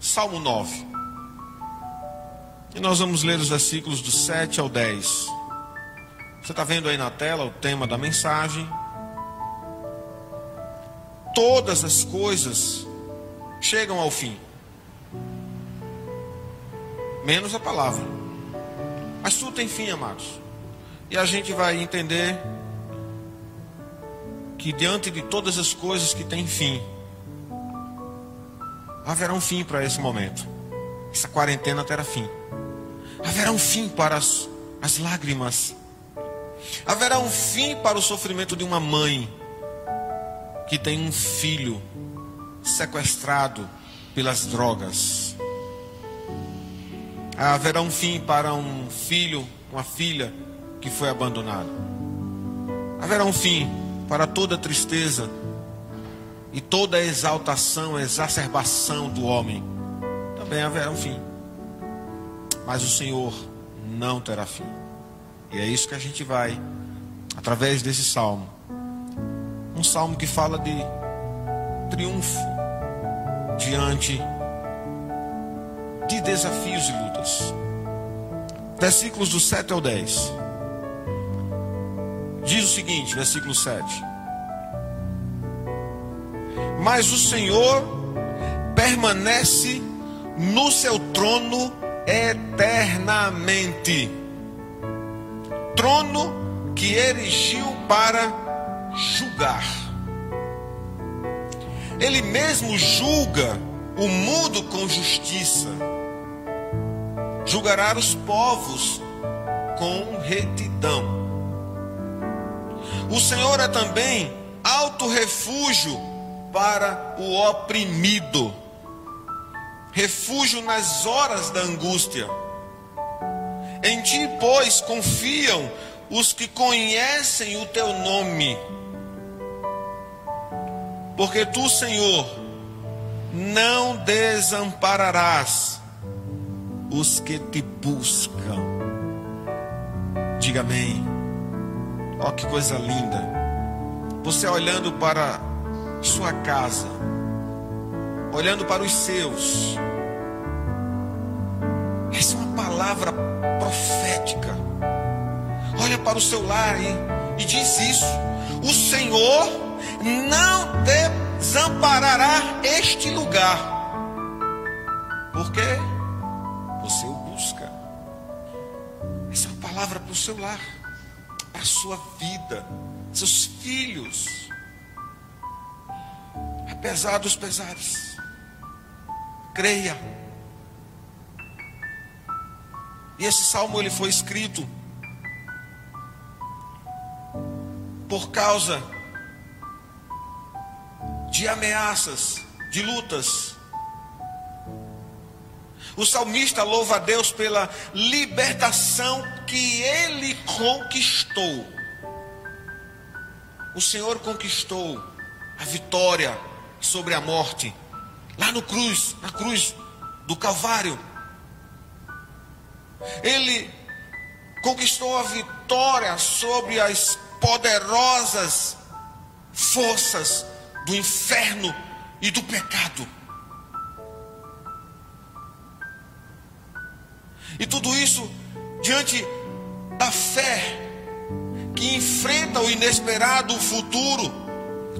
Salmo 9. E nós vamos ler os versículos do 7 ao 10. Você está vendo aí na tela o tema da mensagem. Todas as coisas chegam ao fim, menos a palavra. Mas tudo tem fim, amados. E a gente vai entender que diante de todas as coisas que têm fim, haverá um fim para esse momento. Essa quarentena terá fim. Haverá um fim para as, as lágrimas. Haverá um fim para o sofrimento de uma mãe que tem um filho sequestrado pelas drogas. Haverá um fim para um filho, uma filha que foi abandonado. Haverá um fim para toda tristeza e toda exaltação, exacerbação do homem. Também haverá um fim. Mas o Senhor não terá fim. E é isso que a gente vai, através desse salmo. Um salmo que fala de triunfo diante de desafios e lutas. Versículos do 7 ao 10. Diz o seguinte, versículo 7. Mas o Senhor permanece no seu trono eternamente. Trono que erigiu para julgar. Ele mesmo julga o mundo com justiça. Julgará os povos com retidão. O Senhor é também alto refúgio para o oprimido, refúgio nas horas da angústia. Em ti, pois, confiam os que conhecem o teu nome. Porque tu, Senhor, não desampararás os que te buscam. Diga amém. Ó, oh, que coisa linda. Você olhando para sua casa, olhando para os seus. Essa é uma palavra profética. Olha para o seu lar e, e diz isso: O Senhor não desamparará este lugar, porque você o busca. Essa é uma palavra para o seu lar para a sua vida, seus filhos. Apesar dos pesares, creia. E esse salmo ele foi escrito por causa de ameaças, de lutas, o salmista louva a Deus pela libertação que ele conquistou. O Senhor conquistou a vitória sobre a morte, lá no cruz, na cruz do Calvário. Ele conquistou a vitória sobre as poderosas forças do inferno e do pecado. E tudo isso diante da fé que enfrenta o inesperado, futuro.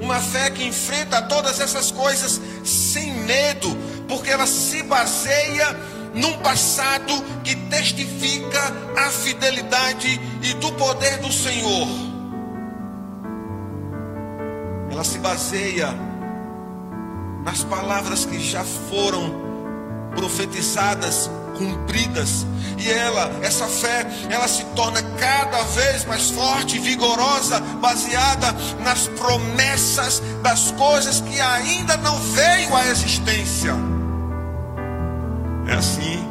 Uma fé que enfrenta todas essas coisas sem medo, porque ela se baseia num passado que testifica a fidelidade e do poder do Senhor. Ela se baseia nas palavras que já foram profetizadas cumpridas. E ela, essa fé, ela se torna cada vez mais forte e vigorosa, baseada nas promessas das coisas que ainda não veio à existência. É assim.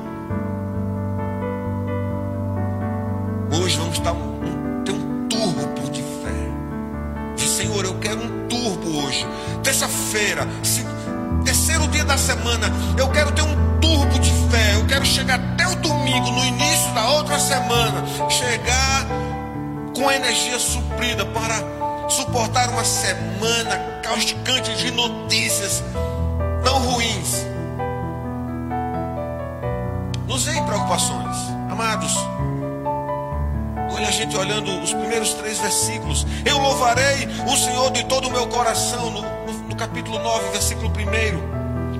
Hoje vamos estar um, ter um turbo de fé. Diz, Senhor, eu quero um turbo hoje. Terça-feira, terceiro dia da semana, eu quero ter um turbo de fé. Eu quero chegar até o domingo, no início da outra semana, chegar com energia suprida para suportar uma semana causticante de notícias tão ruins. estamos em preocupações. Amados, olha a gente olhando os primeiros três versículos. Eu louvarei o Senhor de todo o meu coração, no, no, no capítulo 9, versículo 1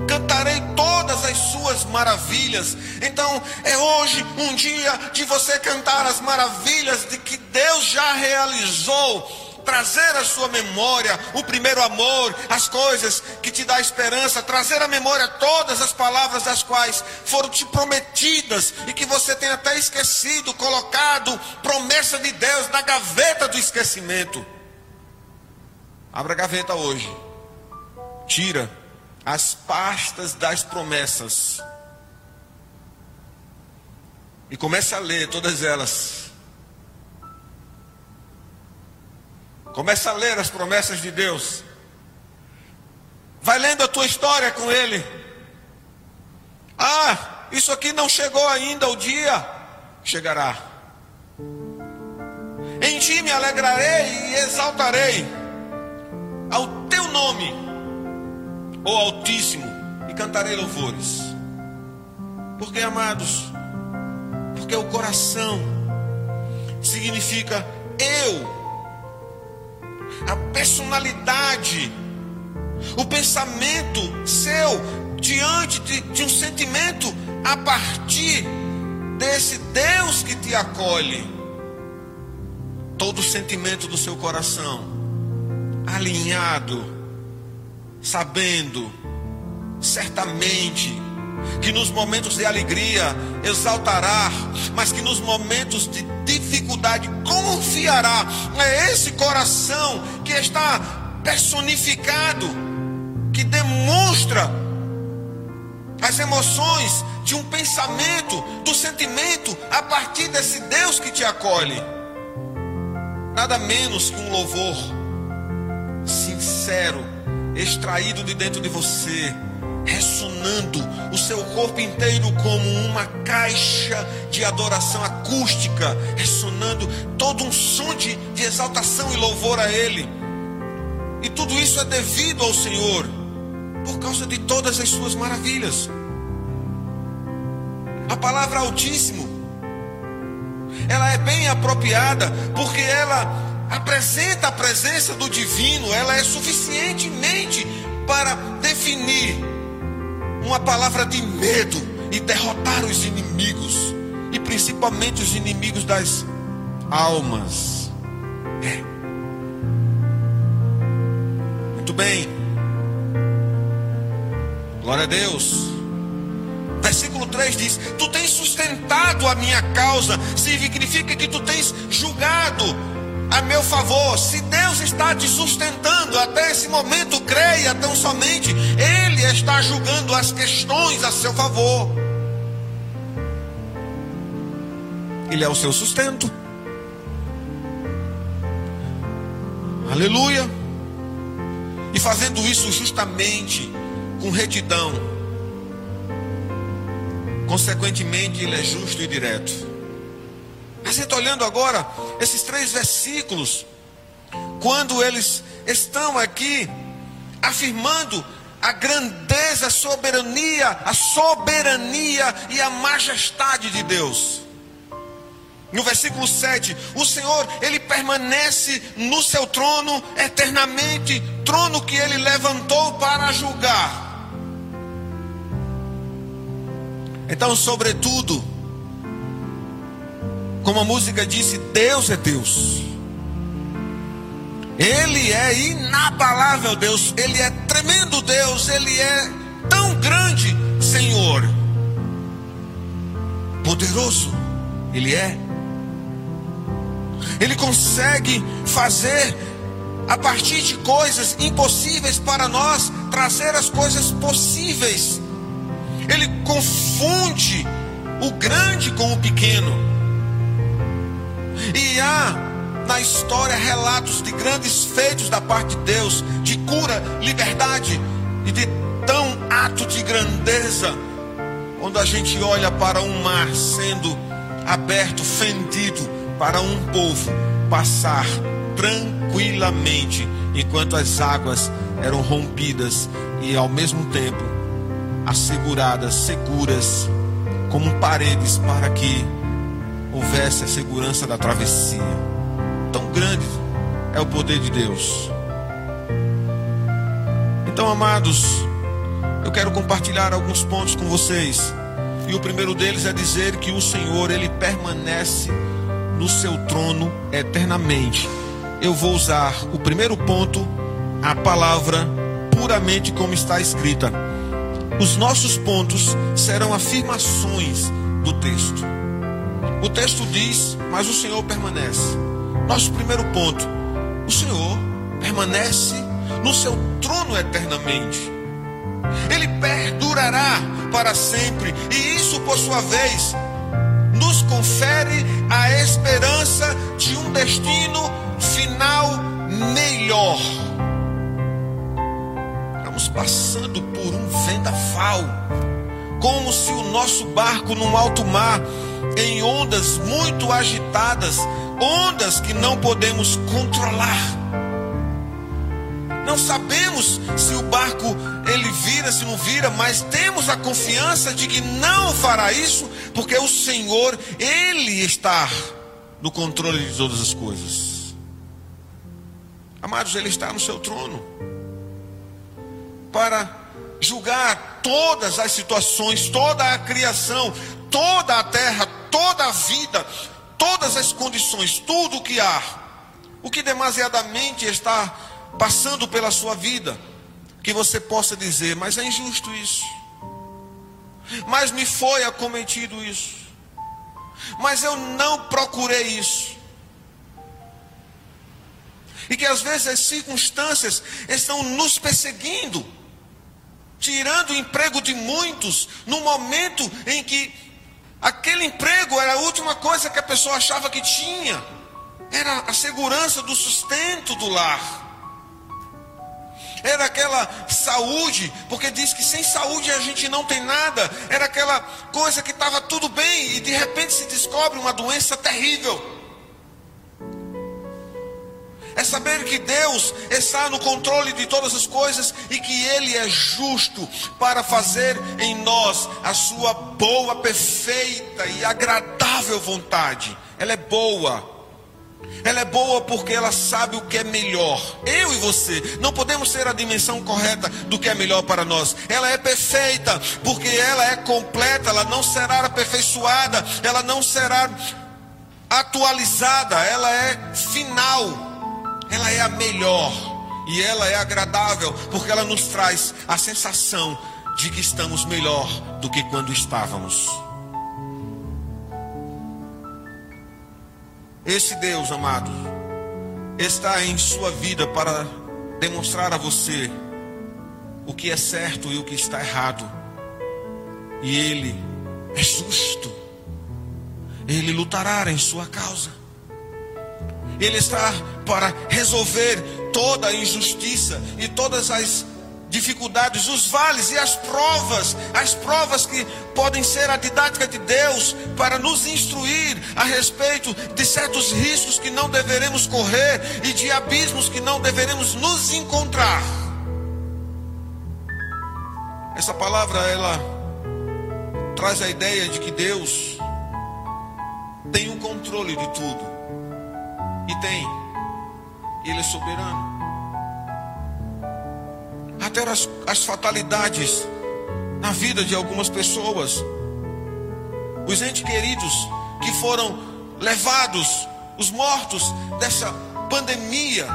cantarei todas as suas maravilhas. Então é hoje um dia de você cantar as maravilhas de que Deus já realizou trazer à sua memória o primeiro amor, as coisas que te dá esperança, trazer à memória todas as palavras das quais foram te prometidas e que você tem até esquecido, colocado promessa de Deus na gaveta do esquecimento. Abra a gaveta hoje. Tira as pastas das promessas. E comece a ler todas elas. Começa a ler as promessas de Deus. Vai lendo a tua história com Ele. Ah, isso aqui não chegou ainda o dia. Chegará. Em ti me alegrarei e exaltarei ao teu nome, o Altíssimo, e cantarei louvores. Porque, amados, porque o coração significa eu a personalidade, o pensamento seu diante de, de um sentimento a partir desse Deus que te acolhe. Todo o sentimento do seu coração alinhado, sabendo certamente que nos momentos de alegria exaltará, mas que nos momentos de dificuldade confiará. É esse coração que está personificado, que demonstra as emoções de um pensamento, do sentimento, a partir desse Deus que te acolhe. Nada menos que um louvor sincero, extraído de dentro de você ressonando o seu corpo inteiro como uma caixa de adoração acústica, ressonando todo um som de, de exaltação e louvor a Ele. E tudo isso é devido ao Senhor, por causa de todas as suas maravilhas. A palavra Altíssimo, ela é bem apropriada, porque ela apresenta a presença do divino, ela é suficientemente para definir uma palavra de medo e derrotar os inimigos, e principalmente os inimigos das almas. É. Muito bem. Glória a Deus. Versículo 3 diz: Tu tens sustentado a minha causa, significa que tu tens julgado a meu favor. Se Deus está te sustentando até esse momento, creia tão somente, Ele está julgando as questões a seu favor. Ele é o seu sustento. Aleluia. E fazendo isso justamente com retidão. Consequentemente, Ele é justo e direto. A gente olhando agora esses três versículos, quando eles estão aqui afirmando a grandeza, a soberania, a soberania e a majestade de Deus. No versículo 7, o Senhor, ele permanece no seu trono eternamente, trono que ele levantou para julgar. Então, sobretudo, como a música disse, Deus é Deus. Ele é inabalável Deus, Ele é tremendo Deus, Ele é tão grande Senhor. Poderoso, Ele é. Ele consegue fazer a partir de coisas impossíveis para nós, trazer as coisas possíveis. Ele confunde o grande com o pequeno. E há na história relatos de grandes feitos da parte de Deus, de cura, liberdade e de tão ato de grandeza, quando a gente olha para um mar sendo aberto, fendido, para um povo passar tranquilamente, enquanto as águas eram rompidas e ao mesmo tempo asseguradas, seguras como paredes para que houvesse a segurança da travessia. Tão grande é o poder de Deus. Então, amados, eu quero compartilhar alguns pontos com vocês. E o primeiro deles é dizer que o Senhor, ele permanece no seu trono eternamente. Eu vou usar o primeiro ponto, a palavra puramente como está escrita. Os nossos pontos serão afirmações do texto. O texto diz, mas o Senhor permanece. Nosso primeiro ponto, o Senhor permanece no seu trono eternamente. Ele perdurará para sempre, e isso, por sua vez, nos confere a esperança de um destino final melhor. Estamos passando por um vendaval, como se o nosso barco num alto mar, em ondas muito agitadas, ondas que não podemos controlar. Não sabemos se o barco ele vira, se não vira, mas temos a confiança de que não fará isso, porque o Senhor, ele está no controle de todas as coisas. Amados, ele está no seu trono para julgar todas as situações, toda a criação, toda a terra, toda a vida, todas as condições, tudo o que há, o que demasiadamente está passando pela sua vida que você possa dizer, mas é injusto isso. Mas me foi acometido isso. Mas eu não procurei isso. E que às vezes as circunstâncias estão nos perseguindo, tirando o emprego de muitos, no momento em que aquele emprego era a última coisa que a pessoa achava que tinha, era a segurança do sustento do lar. Era aquela saúde, porque diz que sem saúde a gente não tem nada, era aquela coisa que estava tudo bem e de repente se descobre uma doença terrível. Saber que Deus está no controle de todas as coisas e que Ele é justo para fazer em nós a sua boa, perfeita e agradável vontade. Ela é boa ela é boa porque ela sabe o que é melhor. Eu e você não podemos ser a dimensão correta do que é melhor para nós. Ela é perfeita porque ela é completa, ela não será aperfeiçoada, ela não será atualizada, ela é final. Ela é a melhor e ela é agradável porque ela nos traz a sensação de que estamos melhor do que quando estávamos. Esse Deus, amado, está em sua vida para demonstrar a você o que é certo e o que está errado. E Ele é justo. Ele lutará em sua causa. Ele está para resolver toda a injustiça e todas as dificuldades, os vales e as provas, as provas que podem ser a didática de Deus para nos instruir a respeito de certos riscos que não deveremos correr e de abismos que não deveremos nos encontrar. Essa palavra ela traz a ideia de que Deus tem o controle de tudo. E tem. Ele é soberano até as, as fatalidades na vida de algumas pessoas. Os entes queridos que foram levados, os mortos dessa pandemia,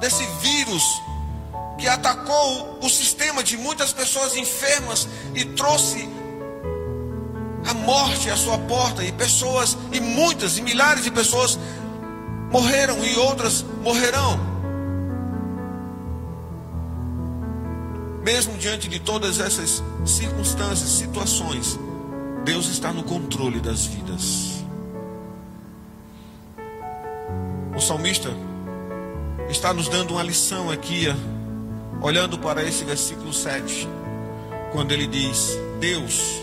desse vírus que atacou o sistema de muitas pessoas enfermas e trouxe a morte à sua porta e pessoas e muitas e milhares de pessoas morreram e outras morrerão. Mesmo diante de todas essas circunstâncias, situações, Deus está no controle das vidas. O salmista está nos dando uma lição aqui, olhando para esse versículo 7, quando ele diz: Deus,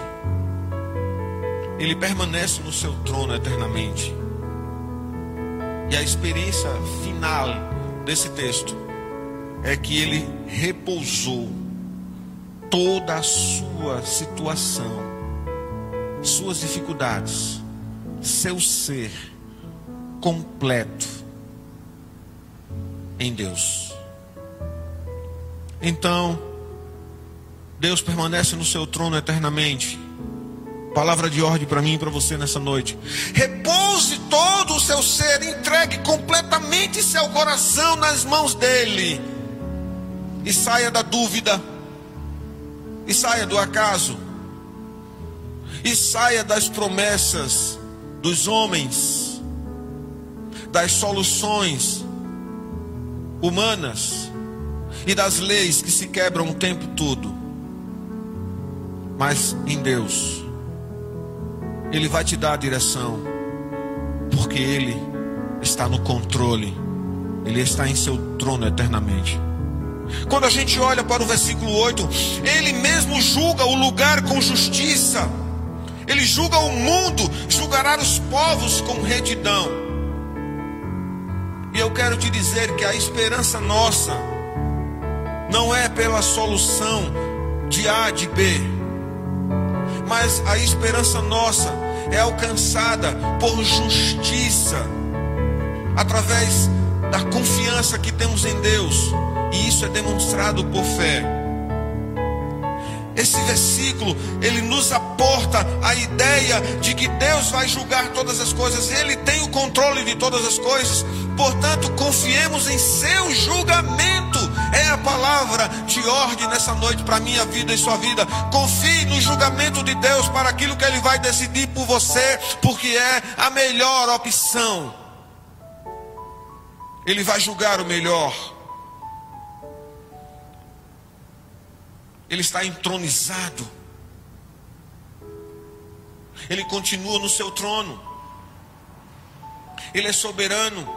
ele permanece no seu trono eternamente. E a experiência final desse texto é que ele repousou toda a sua situação suas dificuldades, seu ser completo em Deus. Então, Deus permanece no seu trono eternamente. Palavra de ordem para mim e para você nessa noite. Repouse todo o seu ser, entregue completamente seu coração nas mãos dele. E saia da dúvida. E saia do acaso. E saia das promessas dos homens, das soluções humanas e das leis que se quebram o tempo todo. Mas em Deus ele vai te dar a direção, porque Ele está no controle, Ele está em seu trono eternamente. Quando a gente olha para o versículo 8, Ele mesmo julga o lugar com justiça, Ele julga o mundo, julgará os povos com retidão. E eu quero te dizer que a esperança nossa não é pela solução de A de B mas a esperança nossa é alcançada por justiça, através da confiança que temos em Deus, e isso é demonstrado por fé. Esse versículo, ele nos aporta a ideia de que Deus vai julgar todas as coisas, ele tem o controle de todas as coisas, portanto, confiemos em seu julgamento. É a palavra de ordem nessa noite para minha vida e sua vida. Confie no julgamento de Deus para aquilo que ele vai decidir por você, porque é a melhor opção. Ele vai julgar o melhor. Ele está entronizado. Ele continua no seu trono. Ele é soberano.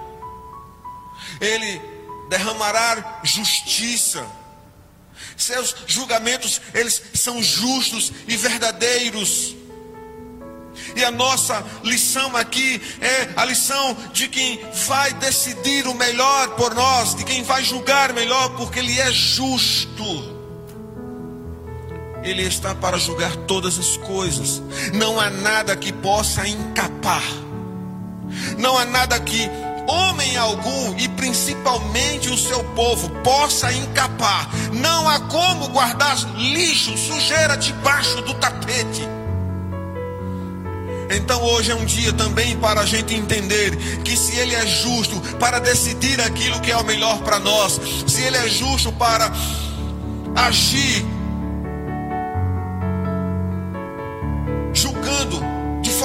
Ele derramará justiça. Seus julgamentos, eles são justos e verdadeiros. E a nossa lição aqui é a lição de quem vai decidir o melhor por nós, de quem vai julgar melhor, porque Ele é justo. Ele está para julgar todas as coisas. Não há nada que possa encapar. Não há nada que homem algum e principalmente o seu povo possa encapar. Não há como guardar lixo, sujeira debaixo do tapete. Então hoje é um dia também para a gente entender que se Ele é justo para decidir aquilo que é o melhor para nós, se Ele é justo para agir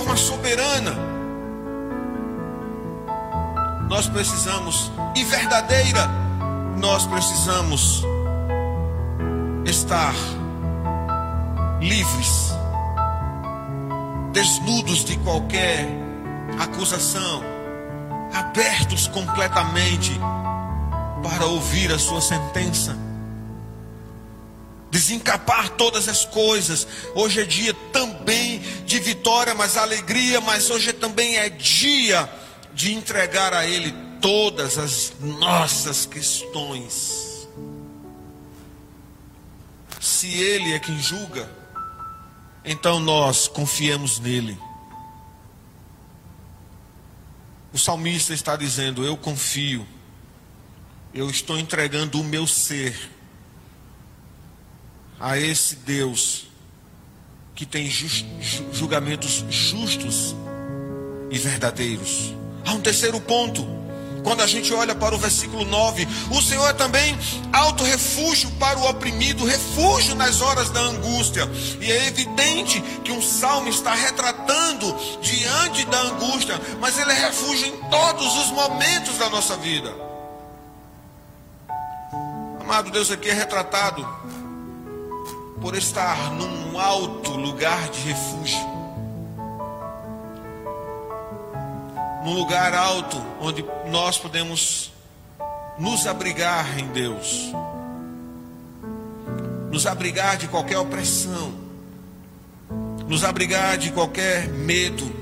forma soberana. Nós precisamos, e verdadeira, nós precisamos estar livres, desnudos de qualquer acusação, abertos completamente para ouvir a sua sentença desencapar todas as coisas. Hoje é dia também de vitória, mas alegria, mas hoje também é dia de entregar a Ele todas as nossas questões. Se Ele é quem julga, então nós confiemos nele. O salmista está dizendo: Eu confio, eu estou entregando o meu ser a esse Deus que tem julgamentos justos e verdadeiros. Há um terceiro ponto. Quando a gente olha para o versículo 9, o Senhor é também alto refúgio para o oprimido, refúgio nas horas da angústia. E é evidente que um salmo está retratando diante da angústia, mas ele é refúgio em todos os momentos da nossa vida. Amado Deus, aqui é retratado por estar num alto lugar de refúgio. Num lugar alto onde nós podemos nos abrigar em Deus. Nos abrigar de qualquer opressão. Nos abrigar de qualquer medo.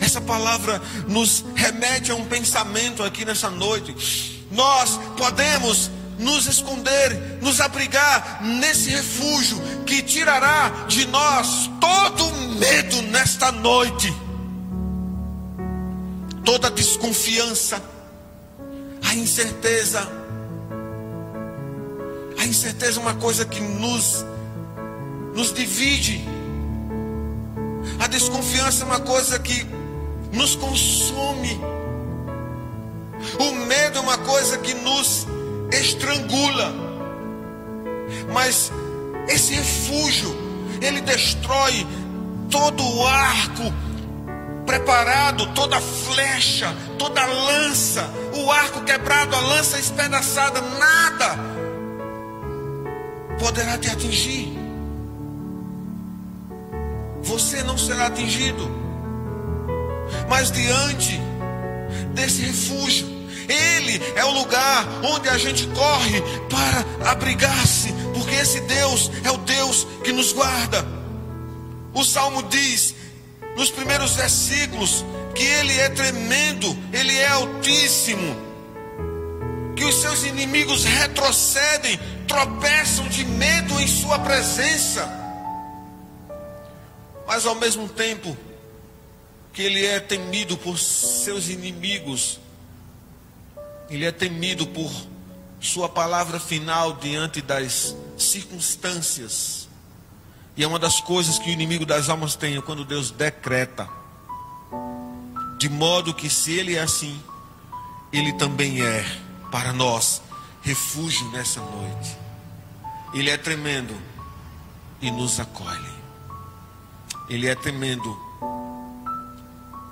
Essa palavra nos remete a um pensamento aqui nessa noite. Nós podemos nos esconder, nos abrigar nesse refúgio que tirará de nós todo medo nesta noite, toda desconfiança, a incerteza. A incerteza é uma coisa que nos, nos divide. A desconfiança é uma coisa que nos consome. O medo é uma coisa que nos estrangula. Mas esse refúgio, ele destrói todo o arco preparado, toda flecha, toda lança, o arco quebrado, a lança espedaçada, nada poderá te atingir. Você não será atingido. Mas diante desse refúgio, ele é o lugar onde a gente corre para abrigar-se, porque esse Deus é o Deus que nos guarda. O salmo diz, nos primeiros versículos, que ele é tremendo, ele é altíssimo, que os seus inimigos retrocedem, tropeçam de medo em sua presença, mas ao mesmo tempo que ele é temido por seus inimigos, ele é temido por sua palavra final diante das circunstâncias. E é uma das coisas que o inimigo das almas tem é quando Deus decreta. De modo que se ele é assim, ele também é para nós refúgio nessa noite. Ele é tremendo e nos acolhe. Ele é tremendo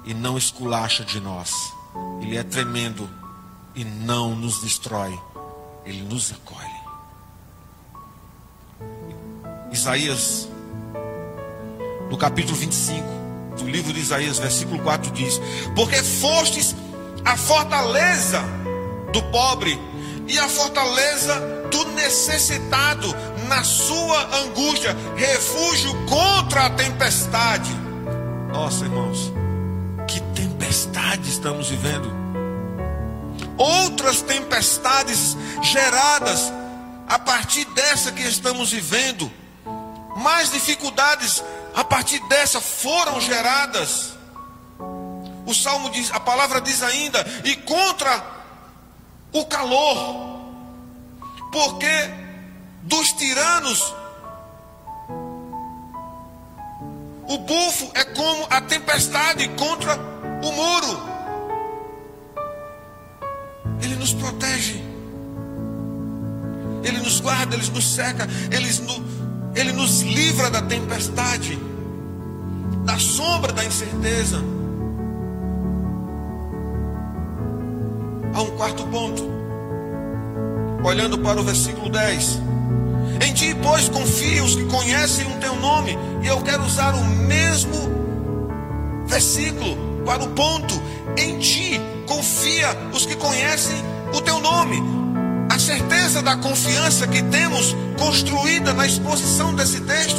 e não esculacha de nós. Ele é tremendo e não nos destrói. Ele nos acolhe. Isaías, no capítulo 25 do livro de Isaías, versículo 4 diz: Porque fostes a fortaleza do pobre e a fortaleza do necessitado na sua angústia, refúgio contra a tempestade. Nossa, irmãos, que tempestade estamos vivendo. Outras tempestades geradas a partir dessa que estamos vivendo. Mais dificuldades a partir dessa foram geradas. O salmo diz, a palavra diz ainda, e contra o calor, porque dos tiranos o bufo é como a tempestade contra o muro. Ele nos protege. Ele nos guarda, Ele nos seca, Ele, ele nos livra da tempestade, da sombra da incerteza. Há um quarto ponto. Olhando para o versículo 10. Em ti, pois, confia os que conhecem o teu nome. E eu quero usar o mesmo versículo para o ponto. Em ti, confia os que conhecem o teu nome. Certeza da confiança que temos construída na exposição desse texto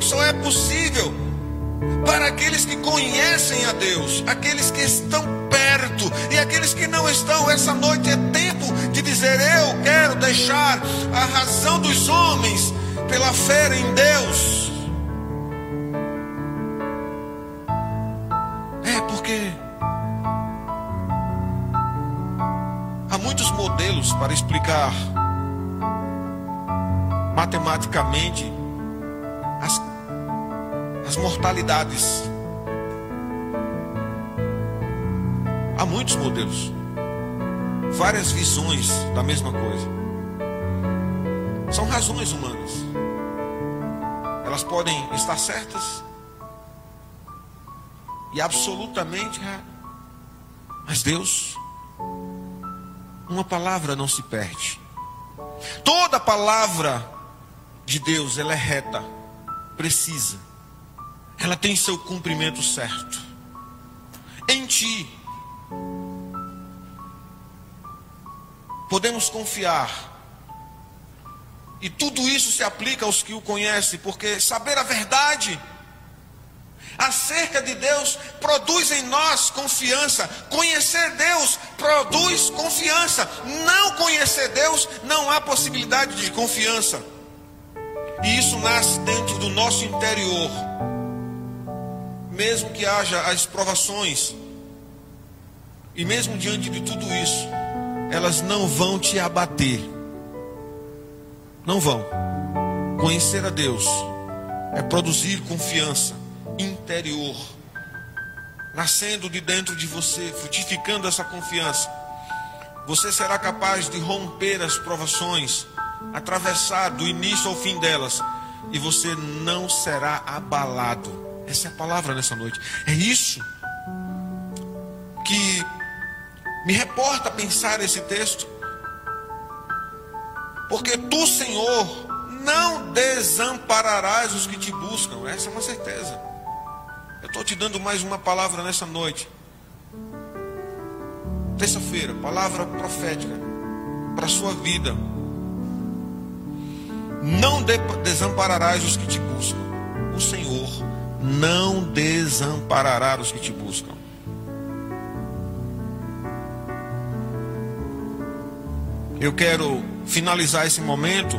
só é possível para aqueles que conhecem a Deus, aqueles que estão perto e aqueles que não estão. Essa noite é tempo de dizer: Eu quero deixar a razão dos homens pela fé em Deus. É porque muitos modelos para explicar matematicamente as as mortalidades. Há muitos modelos, várias visões da mesma coisa. São razões humanas. Elas podem estar certas e absolutamente erradas. Mas Deus, uma palavra não se perde. Toda palavra de Deus, ela é reta, precisa ela tem seu cumprimento certo. Em ti, podemos confiar. E tudo isso se aplica aos que o conhecem, porque saber a verdade acerca de Deus produz em nós confiança. Conhecer Deus produz confiança. Não conhecer Deus não há possibilidade de confiança. E isso nasce dentro do nosso interior. Mesmo que haja as provações, e mesmo diante de tudo isso, elas não vão te abater. Não vão. Conhecer a Deus é produzir confiança interior, nascendo de dentro de você, frutificando essa confiança. Você será capaz de romper as provações, atravessar do início ao fim delas, e você não será abalado. Essa é a palavra nessa noite. É isso que me reporta a pensar esse texto. Porque tu, Senhor, não desampararás os que te buscam. Essa é uma certeza. Estou te dando mais uma palavra nessa noite. Terça-feira, palavra profética para a sua vida. Não desampararás os que te buscam. O Senhor não desamparará os que te buscam. Eu quero finalizar esse momento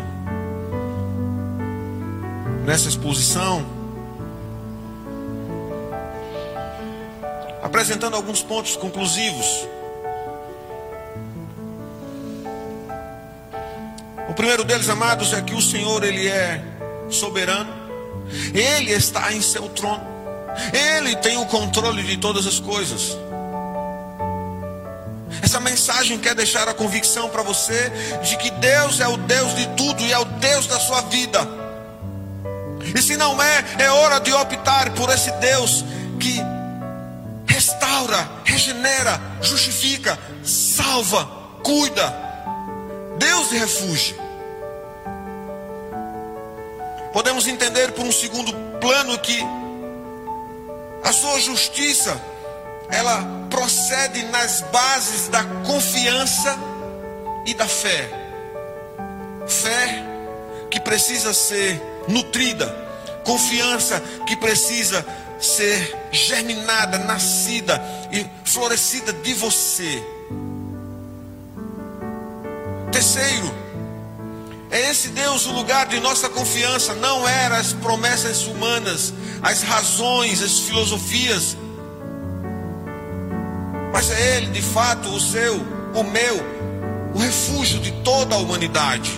nessa exposição apresentando alguns pontos conclusivos. O primeiro deles, amados, é que o Senhor ele é soberano. Ele está em seu trono. Ele tem o controle de todas as coisas. Essa mensagem quer deixar a convicção para você de que Deus é o Deus de tudo e é o Deus da sua vida. E se não é, é hora de optar por esse Deus que restaura, regenera, justifica, salva, cuida. Deus de refúgio. Podemos entender por um segundo plano que a sua justiça ela procede nas bases da confiança e da fé. Fé que precisa ser nutrida, confiança que precisa ser germinada, nascida e florescida de você. Terceiro, é esse Deus o lugar de nossa confiança, não eram as promessas humanas, as razões, as filosofias mas é Ele de fato o seu, o meu, o refúgio de toda a humanidade.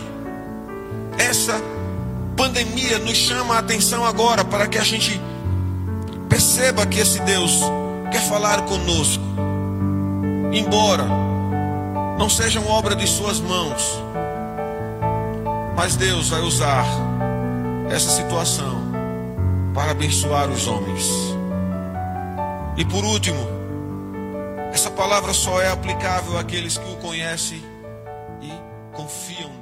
Essa pandemia nos chama a atenção agora para que a gente perceba que esse Deus quer falar conosco, embora não sejam obra de Suas mãos, mas Deus vai usar essa situação para abençoar os homens. E por último, essa palavra só é aplicável àqueles que o conhecem e confiam.